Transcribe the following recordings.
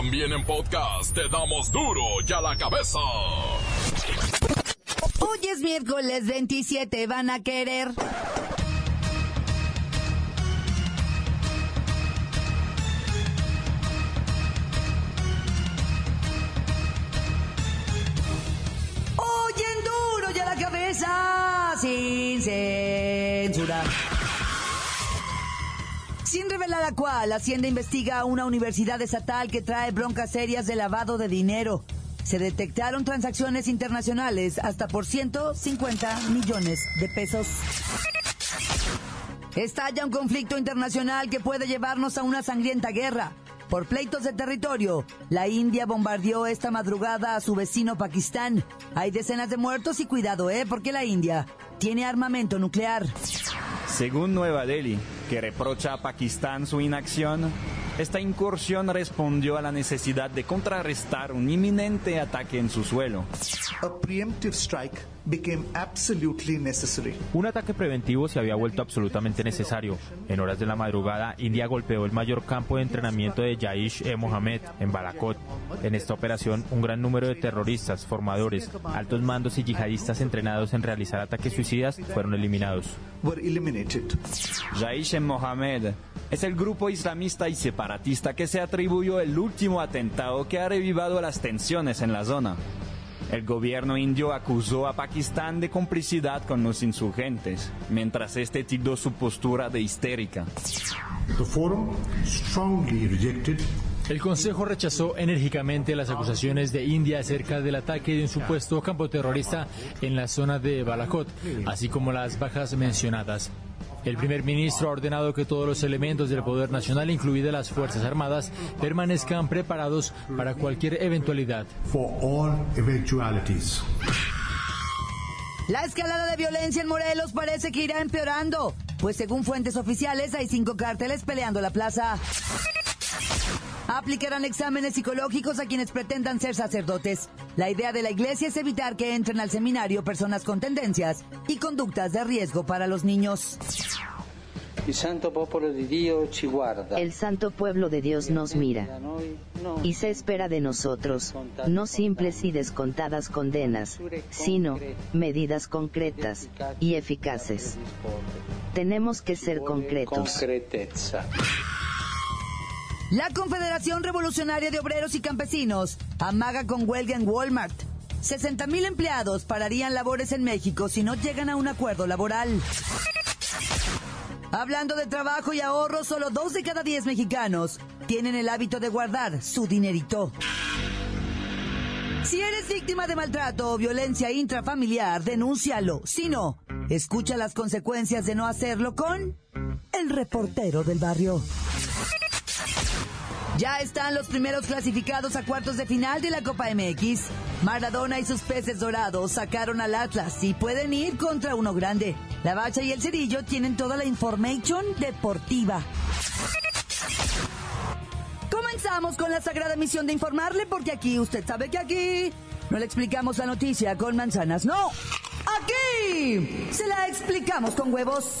También en podcast te damos duro y a la cabeza. Hoy es miércoles 27, van a querer. Sin revelar a cuál, Hacienda investiga a una universidad estatal que trae broncas serias de lavado de dinero. Se detectaron transacciones internacionales hasta por 150 millones de pesos. Estalla un conflicto internacional que puede llevarnos a una sangrienta guerra. Por pleitos de territorio, la India bombardeó esta madrugada a su vecino Pakistán. Hay decenas de muertos y cuidado, ¿eh? Porque la India tiene armamento nuclear. Según Nueva Delhi, que reprocha a Pakistán su inacción, esta incursión respondió a la necesidad de contrarrestar un inminente ataque en su suelo. A preemptive strike became absolutely necessary. Un ataque preventivo se había vuelto absolutamente necesario. En horas de la madrugada, India golpeó el mayor campo de entrenamiento de Jaish-e-Mohammed en Balakot. En esta operación, un gran número de terroristas, formadores, altos mandos y yihadistas entrenados en realizar ataques suicidas fueron eliminados. Were eliminated. Jaish-e-Mohammed es el grupo islamista y separatista que se atribuyó el último atentado que ha revivado las tensiones en la zona. El gobierno indio acusó a Pakistán de complicidad con los insurgentes, mientras este tildó su postura de histérica. El Consejo rechazó enérgicamente las acusaciones de India acerca del ataque de un supuesto campo terrorista en la zona de Balakot, así como las bajas mencionadas. El primer ministro ha ordenado que todos los elementos del poder nacional, incluidas las Fuerzas Armadas, permanezcan preparados para cualquier eventualidad. for all eventualities. La escalada de violencia en Morelos parece que irá empeorando, pues según fuentes oficiales hay cinco cárteles peleando la plaza. Aplicarán exámenes psicológicos a quienes pretendan ser sacerdotes. La idea de la iglesia es evitar que entren al seminario personas con tendencias y conductas de riesgo para los niños. Il santo popolo di Dio ci guarda. El santo pueblo de Dios nos mira y se espera de nosotros, no simples y descontadas condenas, sino medidas concretas y eficaces. Tenemos que ser concretos. La Confederación Revolucionaria de Obreros y Campesinos amaga con huelga en Walmart. 60 mil empleados pararían labores en México si no llegan a un acuerdo laboral. Hablando de trabajo y ahorro, solo dos de cada diez mexicanos tienen el hábito de guardar su dinerito. Si eres víctima de maltrato o violencia intrafamiliar, denúncialo. Si no, escucha las consecuencias de no hacerlo con el reportero del barrio. Ya están los primeros clasificados a cuartos de final de la Copa MX. Maradona y sus peces dorados sacaron al Atlas y pueden ir contra uno grande. La Bacha y el Cerillo tienen toda la information deportiva. Comenzamos con la sagrada misión de informarle porque aquí, usted sabe que aquí no le explicamos la noticia con manzanas, no. Aquí se la explicamos con huevos.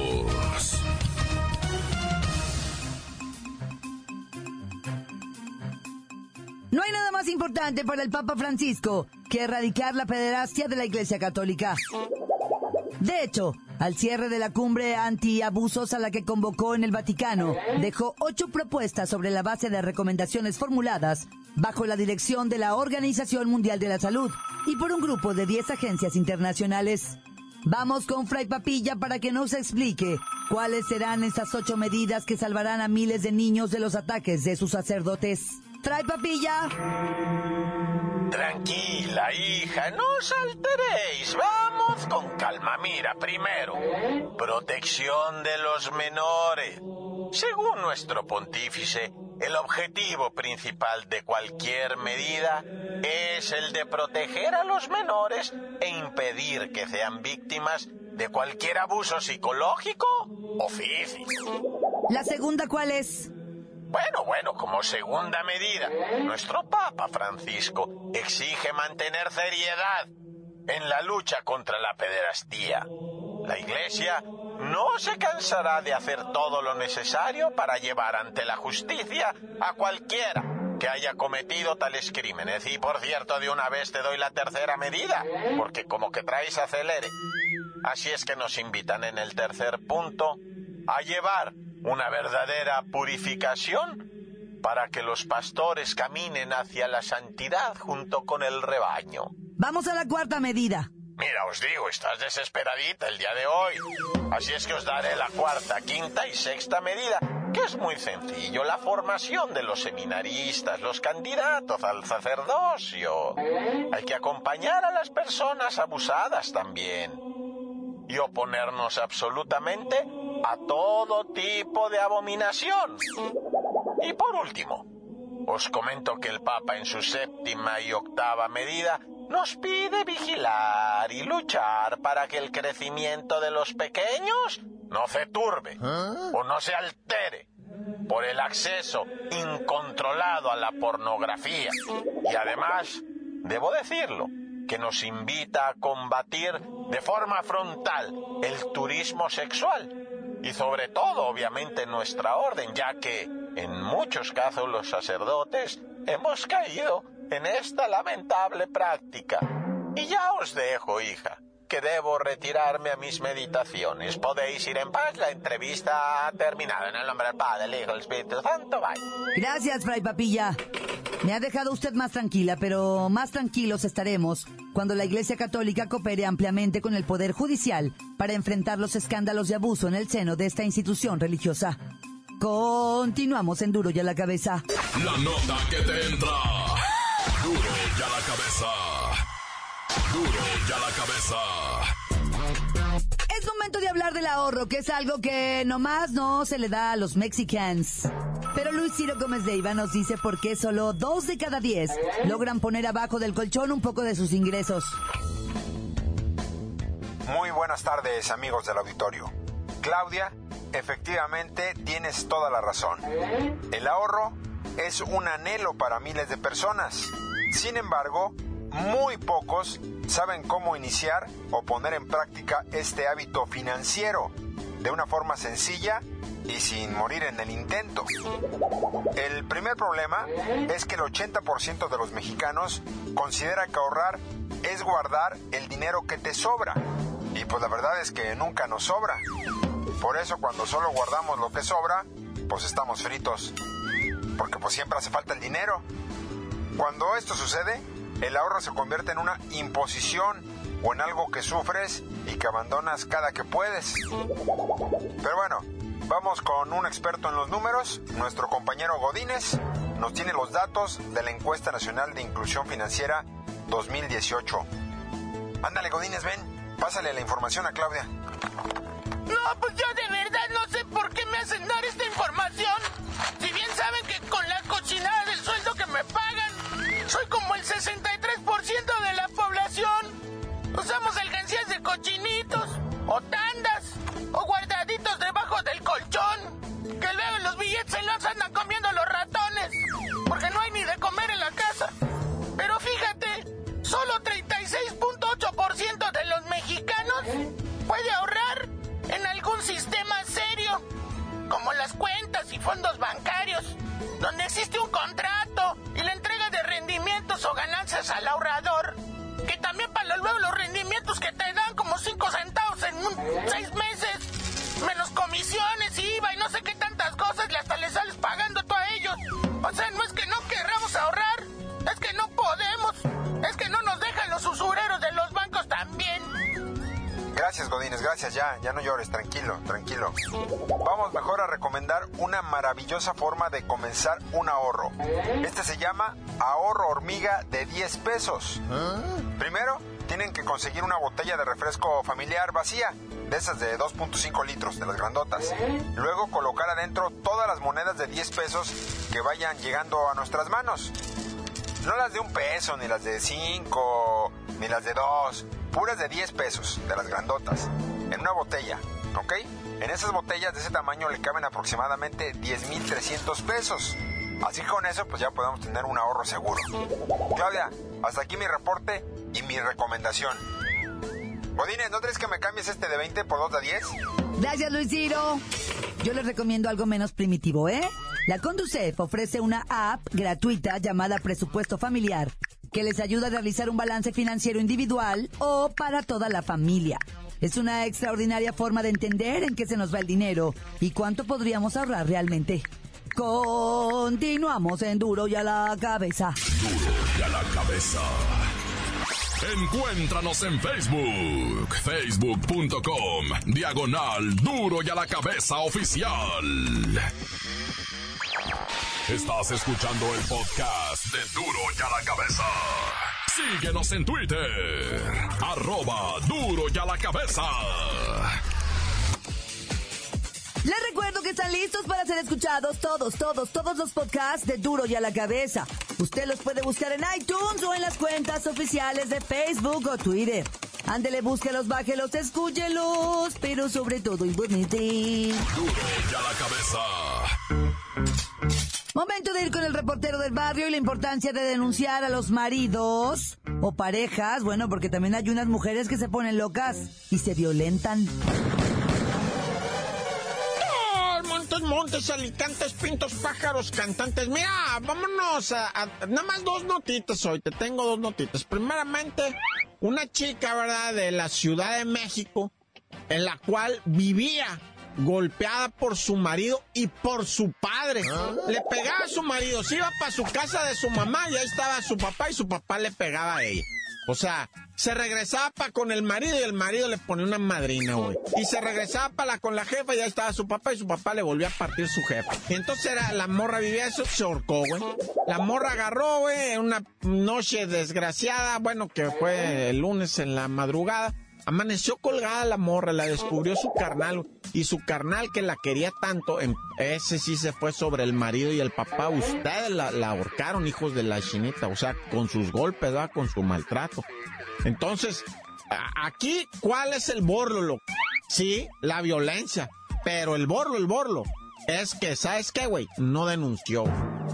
Más importante para el Papa Francisco que erradicar la pederastia de la Iglesia Católica. De hecho, al cierre de la cumbre antiabusos a la que convocó en el Vaticano, dejó ocho propuestas sobre la base de recomendaciones formuladas bajo la dirección de la Organización Mundial de la Salud y por un grupo de 10 agencias internacionales. Vamos con Fray Papilla para que nos explique cuáles serán esas ocho medidas que salvarán a miles de niños de los ataques de sus sacerdotes. Fray Papilla. Tranquila, hija, no os alteréis. Vamos con calma. Mira, primero, protección de los menores. Según nuestro pontífice, el objetivo principal de cualquier medida es el de proteger a los menores e impedir que sean víctimas de cualquier abuso psicológico o físico. ¿La segunda cuál es? Bueno, bueno, como segunda medida, nuestro Papa Francisco exige mantener seriedad en la lucha contra la pederastía. La Iglesia no se cansará de hacer todo lo necesario para llevar ante la justicia a cualquiera que haya cometido tales crímenes. Y por cierto, de una vez te doy la tercera medida, porque como que traes acelere. Así es que nos invitan en el tercer punto a llevar una verdadera purificación para que los pastores caminen hacia la santidad junto con el rebaño. Vamos a la cuarta medida. Mira, os digo, estás desesperadita el día de hoy. Así es que os daré la cuarta, quinta y sexta medida, que es muy sencillo, la formación de los seminaristas, los candidatos al sacerdocio. Hay que acompañar a las personas abusadas también. Y oponernos absolutamente a todo tipo de abominación. Y por último, os comento que el Papa en su séptima y octava medida nos pide vigilar y luchar para que el crecimiento de los pequeños no se turbe o no se altere por el acceso incontrolado a la pornografía. Y además, debo decirlo, que nos invita a combatir de forma frontal el turismo sexual y sobre todo, obviamente, nuestra orden, ya que en muchos casos los sacerdotes hemos caído en esta lamentable práctica. Y ya os dejo, hija, que debo retirarme a mis meditaciones. Podéis ir en paz, la entrevista ha terminado. En el nombre del Padre, del Hijo, del Espíritu Santo, bye. Gracias, Fray Papilla. Me ha dejado usted más tranquila, pero más tranquilos estaremos cuando la Iglesia Católica coopere ampliamente con el Poder Judicial para enfrentar los escándalos de abuso en el seno de esta institución religiosa. Continuamos en Duro y a la cabeza. La nota que te entra. Duro y a la cabeza. Duro y a la cabeza. Es momento de hablar del ahorro, que es algo que nomás no se le da a los mexicans. Pero Luis Ciro Gómez de Iba nos dice por qué solo dos de cada diez logran poner abajo del colchón un poco de sus ingresos. Muy buenas tardes amigos del auditorio. Claudia, efectivamente tienes toda la razón. El ahorro es un anhelo para miles de personas. Sin embargo, muy pocos saben cómo iniciar o poner en práctica este hábito financiero de una forma sencilla y sin morir en el intento. El primer problema es que el 80% de los mexicanos considera que ahorrar es guardar el dinero que te sobra. Y pues la verdad es que nunca nos sobra. Por eso cuando solo guardamos lo que sobra, pues estamos fritos. Porque pues siempre hace falta el dinero. Cuando esto sucede, el ahorro se convierte en una imposición o en algo que sufres y que abandonas cada que puedes. Pero bueno, vamos con un experto en los números, nuestro compañero Godínez, nos tiene los datos de la encuesta nacional de inclusión financiera 2018. Ándale Godínez, ven, pásale la información a Claudia. No, pues yo de verdad no sé por qué me hacen dar esta información. Si bien saben que con la cochinada del 63% de la población. Usamos alcancías de cochinitos, o tandas, o guardaditos debajo del colchón. Que luego los billetes se los andan comiendo los ratones. Porque no hay ni de comer en la casa. Pero fíjate, solo 36.8% de los mexicanos puede ahorrar en algún sistema serio, como las cuentas y fondos bancarios, donde existe un contrato comisiones, IVA y no sé qué tantas cosas, y hasta les sales pagando tú a ellos. O sea, no es que no querramos ahorrar, es que no podemos, es que no nos dejan los usureros de los bancos también. Gracias Godínez, gracias ya, ya no llores, tranquilo, tranquilo. Vamos mejor a recomendar una maravillosa forma de comenzar un ahorro. Este se llama ahorro hormiga de 10 pesos. Primero, tienen que conseguir una botella de refresco familiar vacía. De esas de 2.5 litros, de las grandotas. Luego colocar adentro todas las monedas de 10 pesos que vayan llegando a nuestras manos. No las de un peso, ni las de 5, ni las de 2, puras de 10 pesos, de las grandotas, en una botella, ¿ok? En esas botellas de ese tamaño le caben aproximadamente 10.300 pesos. Así que con eso pues ya podemos tener un ahorro seguro. Claudia, hasta aquí mi reporte y mi recomendación. Godines, ¿no crees que me cambies este de 20 por 2 de 10? Gracias, Luis Ciro. Yo les recomiendo algo menos primitivo, ¿eh? La Conducef ofrece una app gratuita llamada Presupuesto Familiar que les ayuda a realizar un balance financiero individual o para toda la familia. Es una extraordinaria forma de entender en qué se nos va el dinero y cuánto podríamos ahorrar realmente. Continuamos en Duro y a la cabeza. Duro y a la cabeza. Encuéntranos en Facebook, facebook.com, diagonal Duro y a la cabeza oficial. Estás escuchando el podcast de Duro y a la cabeza. Síguenos en Twitter, arroba Duro y a la cabeza. Les recuerdo que están listos para ser escuchados todos, todos, todos los podcasts de Duro y a la cabeza. Usted los puede buscar en iTunes o en las cuentas oficiales de Facebook o Twitter. Ándele, búsquelos, bájelos, escúchelos, pero sobre todo imponente. Duro y a la cabeza. Momento de ir con el reportero del barrio y la importancia de denunciar a los maridos o parejas, bueno, porque también hay unas mujeres que se ponen locas y se violentan. Montes, montes, alicantes, pintos, pájaros, cantantes. Mira, vámonos a, a, nada más dos notitas hoy. Te tengo dos notitas. Primeramente, una chica, ¿verdad? De la Ciudad de México, en la cual vivía golpeada por su marido y por su padre. Le pegaba a su marido, se iba para su casa de su mamá y ahí estaba su papá y su papá le pegaba a ella. O sea, se regresaba con el marido y el marido le ponía una madrina, güey. Y se regresaba para con la jefa y ahí estaba su papá y su papá le volvía a partir su jefa. Y entonces era, la morra vivía eso, se ahorcó, güey. La morra agarró, güey, una noche desgraciada, bueno, que fue el lunes en la madrugada. Amaneció colgada la morra, la descubrió su carnal. Y su carnal que la quería tanto, ese sí se fue sobre el marido y el papá. Ustedes la, ahorcaron, hijos de la chinita. O sea, con sus golpes, ¿verdad? Con su maltrato. Entonces, aquí, ¿cuál es el borlo? Sí, la violencia. Pero el borlo, el borlo, es que, ¿sabes qué, güey? No denunció.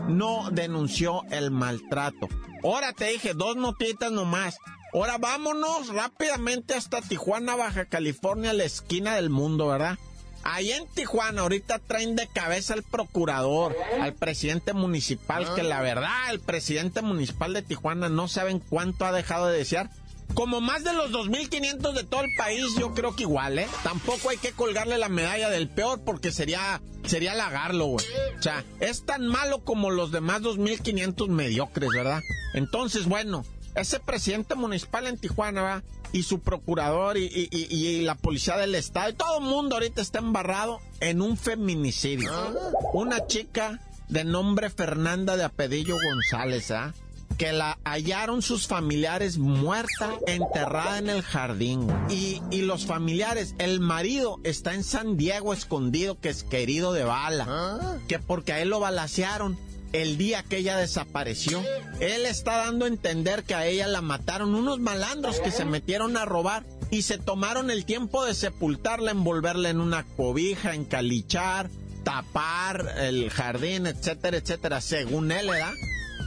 No denunció el maltrato. Ahora te dije, dos notitas nomás. Ahora vámonos rápidamente hasta Tijuana, Baja California, la esquina del mundo, ¿verdad? Ahí en Tijuana ahorita traen de cabeza al procurador, al presidente municipal, que la verdad, el presidente municipal de Tijuana no saben cuánto ha dejado de desear. Como más de los 2.500 de todo el país, yo creo que igual, ¿eh? Tampoco hay que colgarle la medalla del peor porque sería, sería halagarlo, güey. O sea, es tan malo como los demás 2.500 mediocres, ¿verdad? Entonces, bueno, ese presidente municipal en Tijuana, ¿va? Y su procurador y, y, y, y, la policía del estado, y todo el mundo ahorita está embarrado en un feminicidio. Una chica de nombre Fernanda de Apedillo González, ¿ah? que la hallaron sus familiares muerta, enterrada en el jardín. Y, y, los familiares, el marido está en San Diego escondido, que es querido de bala, que porque a él lo balacearon el día que ella desapareció. Él está dando a entender que a ella la mataron unos malandros que se metieron a robar y se tomaron el tiempo de sepultarla, envolverla en una cobija, encalichar, tapar el jardín, etcétera, etcétera, según él, ¿verdad?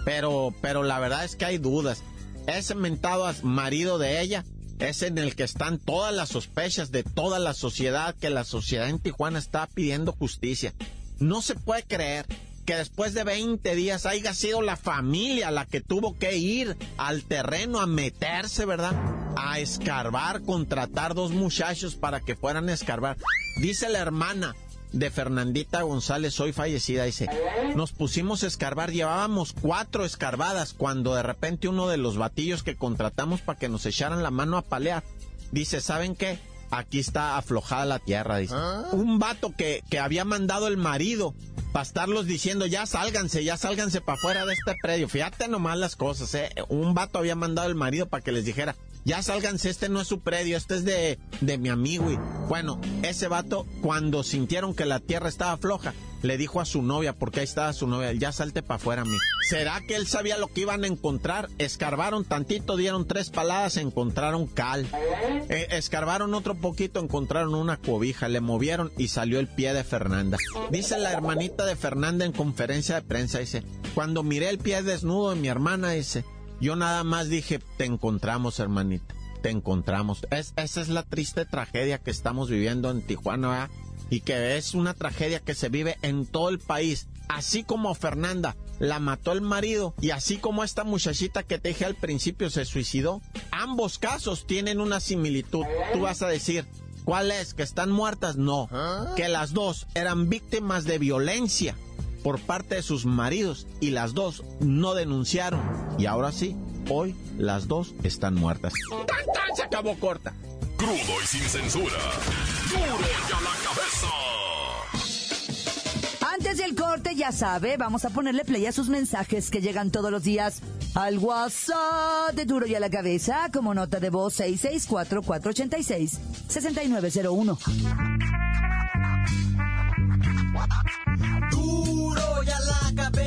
Pero, pero la verdad es que hay dudas. Ese mentado marido de ella es en el que están todas las sospechas de toda la sociedad, que la sociedad en Tijuana está pidiendo justicia. No se puede creer que después de 20 días haya sido la familia la que tuvo que ir al terreno a meterse, ¿verdad? A escarbar, contratar dos muchachos para que fueran a escarbar. Dice la hermana, de Fernandita González, hoy fallecida, dice, nos pusimos a escarbar, llevábamos cuatro escarbadas cuando de repente uno de los batillos que contratamos para que nos echaran la mano a palear, dice, ¿saben qué? Aquí está aflojada la tierra, dice. Un vato que, que había mandado el marido para estarlos diciendo, ya sálganse, ya sálganse para afuera de este predio. Fíjate nomás las cosas, ¿eh? Un vato había mandado el marido para que les dijera, ya sálganse, este no es su predio, este es de, de mi amigo. Y bueno, ese vato, cuando sintieron que la tierra estaba floja, le dijo a su novia, porque ahí estaba su novia, ya salte para afuera, mi. ¿Será que él sabía lo que iban a encontrar? Escarbaron tantito, dieron tres paladas, encontraron cal. Eh, escarbaron otro poquito, encontraron una cobija, le movieron y salió el pie de Fernanda. Dice la hermanita de Fernanda en conferencia de prensa, dice, cuando miré el pie desnudo de mi hermana, dice, yo nada más dije, te encontramos, hermanita, te encontramos. Es, esa es la triste tragedia que estamos viviendo en Tijuana, ¿verdad? y que es una tragedia que se vive en todo el país. Así como Fernanda la mató el marido y así como esta muchachita que te dije al principio se suicidó, ambos casos tienen una similitud. Tú vas a decir, ¿cuál es? ¿Que están muertas? No, que las dos eran víctimas de violencia por parte de sus maridos y las dos no denunciaron. Y ahora sí, hoy las dos están muertas. ¡Tan, tan! Se acabó corta. Crudo y sin censura. Duro y a la cabeza. Antes del corte, ya sabe, vamos a ponerle play a sus mensajes que llegan todos los días al WhatsApp de Duro y a la cabeza como nota de voz 664-486-6901.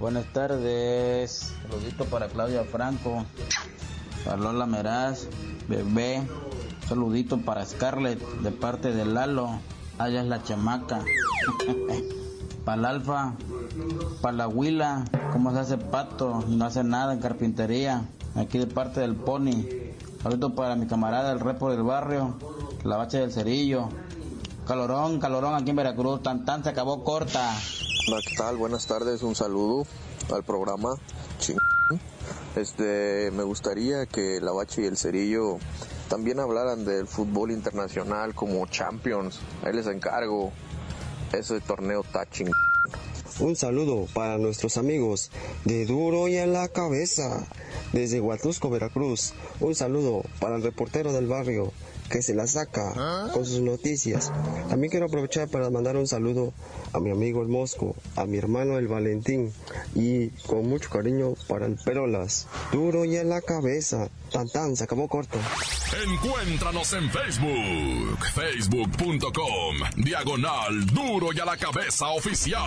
Buenas tardes, saludito para Claudia Franco, para Lola Meraz, bebé, saludito para Scarlett de parte de Lalo, allá es la chamaca, para el Alfa, para la Huila, cómo se hace pato, no hace nada en carpintería, aquí de parte del Pony, saludito para mi camarada el repo del barrio, la bacha del cerillo, calorón, calorón aquí en Veracruz, tan tan se acabó corta. ¿Qué tal? Buenas tardes, un saludo al programa. Este, me gustaría que la Bache y el Cerillo también hablaran del fútbol internacional como Champions. Ahí les encargo. Ese torneo está ching. Un saludo para nuestros amigos de Duro y en la Cabeza, desde Huatusco, Veracruz. Un saludo para el reportero del barrio que se la saca con sus noticias. También quiero aprovechar para mandar un saludo a mi amigo el Mosco, a mi hermano el Valentín y con mucho cariño para el Perolas. Duro y en la cabeza. Tan tan, se acabó corto. Encuéntranos en Facebook, facebook.com, diagonal duro y a la cabeza oficial.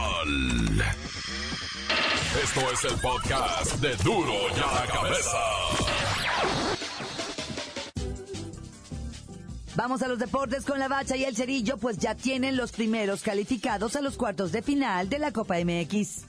Esto es el podcast de duro y a la cabeza. Vamos a los deportes con la bacha y el cerillo, pues ya tienen los primeros calificados a los cuartos de final de la Copa MX.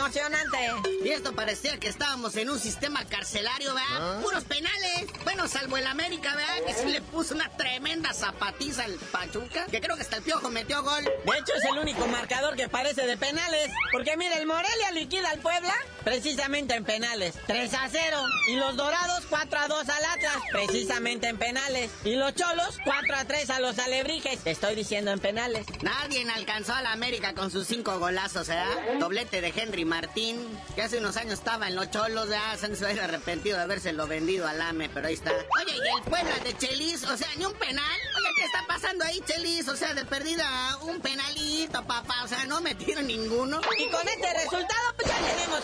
Emocionante! Y esto parecía que estábamos en un sistema carcelario, ¿verdad? Puros penales. Bueno, salvo el América, ¿verdad? Que sí le puso una tremenda zapatiza al Pachuca. Que creo que hasta el piojo metió gol. De hecho, es el único marcador que parece de penales. Porque mira, el Morelia liquida al Puebla precisamente en penales. 3 a 0. Y los Dorados 4 a 2 al Atlas precisamente en penales. Y los Cholos 4 a 3 a los Alebrijes. Te estoy diciendo en penales. Nadie alcanzó a la América con sus cinco golazos, ¿verdad? Doblete de Henry Martín, que hace unos años estaba en los Cholos, ¿verdad? Se han arrepentido de habérselo vendido al AME, pero ahí está. Oye, y el Puebla de Chelis, o sea, ni un penal. Oye, ¿qué está pasando ahí, Chelis? O sea, de perdida un penalito, papá. O sea, no metieron ninguno. Y con este resultado,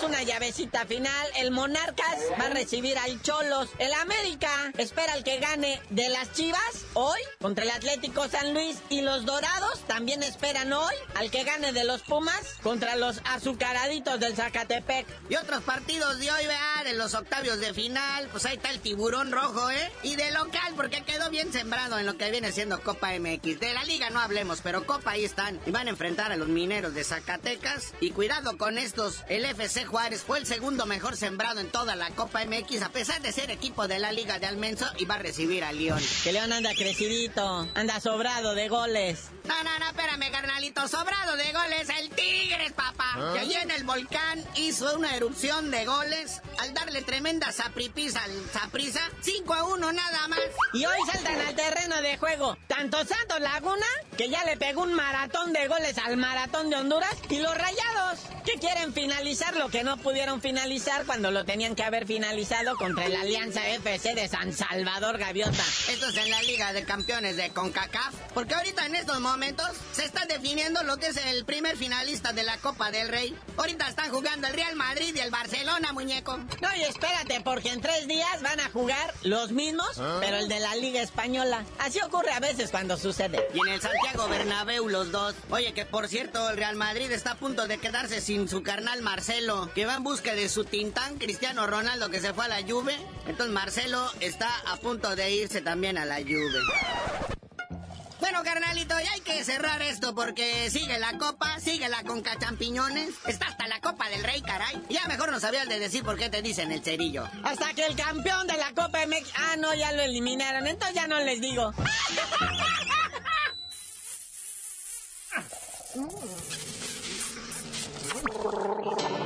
una llavecita final. El Monarcas va a recibir al Cholos. El América espera al que gane de las Chivas hoy contra el Atlético San Luis. Y los Dorados también esperan hoy al que gane de los Pumas contra los azucaraditos del Zacatepec. Y otros partidos de hoy, vean. en los octavios de final, pues ahí está el tiburón rojo, ¿eh? Y de local, porque quedó bien sembrado en lo que viene siendo Copa MX. De la liga no hablemos, pero Copa ahí están. Y van a enfrentar a los mineros de Zacatecas. Y cuidado con estos, el FC Juárez fue el segundo mejor sembrado en toda la Copa MX, a pesar de ser equipo de la liga de Almenso, y va a recibir a León. Que León anda crecidito, anda sobrado de goles. No, no, no, espérame, carnalito. Sobrado de goles el Tigres, papá. ¿Ah? Que allí en el volcán hizo una erupción de goles al darle tremenda sapripisa al Saprisa. 5 a 1 nada más. Y hoy saltan al terreno de juego tanto Santos Laguna, que ya le pegó un maratón de goles al maratón de Honduras, y los Rayados, que quieren finalizar que no pudieron finalizar cuando lo tenían que haber finalizado contra la Alianza FC de San Salvador Gaviota. Esto es en la Liga de Campeones de CONCACAF. Porque ahorita en estos momentos se está definiendo lo que es el primer finalista de la Copa del Rey. Ahorita están jugando el Real Madrid y el Barcelona, muñeco. No, y espérate, porque en tres días van a jugar los mismos, ¿Ah? pero el de la Liga Española. Así ocurre a veces cuando sucede. Y en el Santiago Bernabéu los dos. Oye, que por cierto, el Real Madrid está a punto de quedarse sin su carnal Marcelo, que va en busca de su tintán Cristiano Ronaldo que se fue a la Juve. Entonces Marcelo está a punto de irse también a la Juve. Bueno, carnalito, ya hay que cerrar esto porque sigue la copa, sigue la conca champiñones, está hasta la copa del rey, caray. Ya mejor no sabías de decir por qué te dicen el cerillo. Hasta que el campeón de la Copa MX... Ah, no, ya lo eliminaron, entonces ya no les digo. ¡La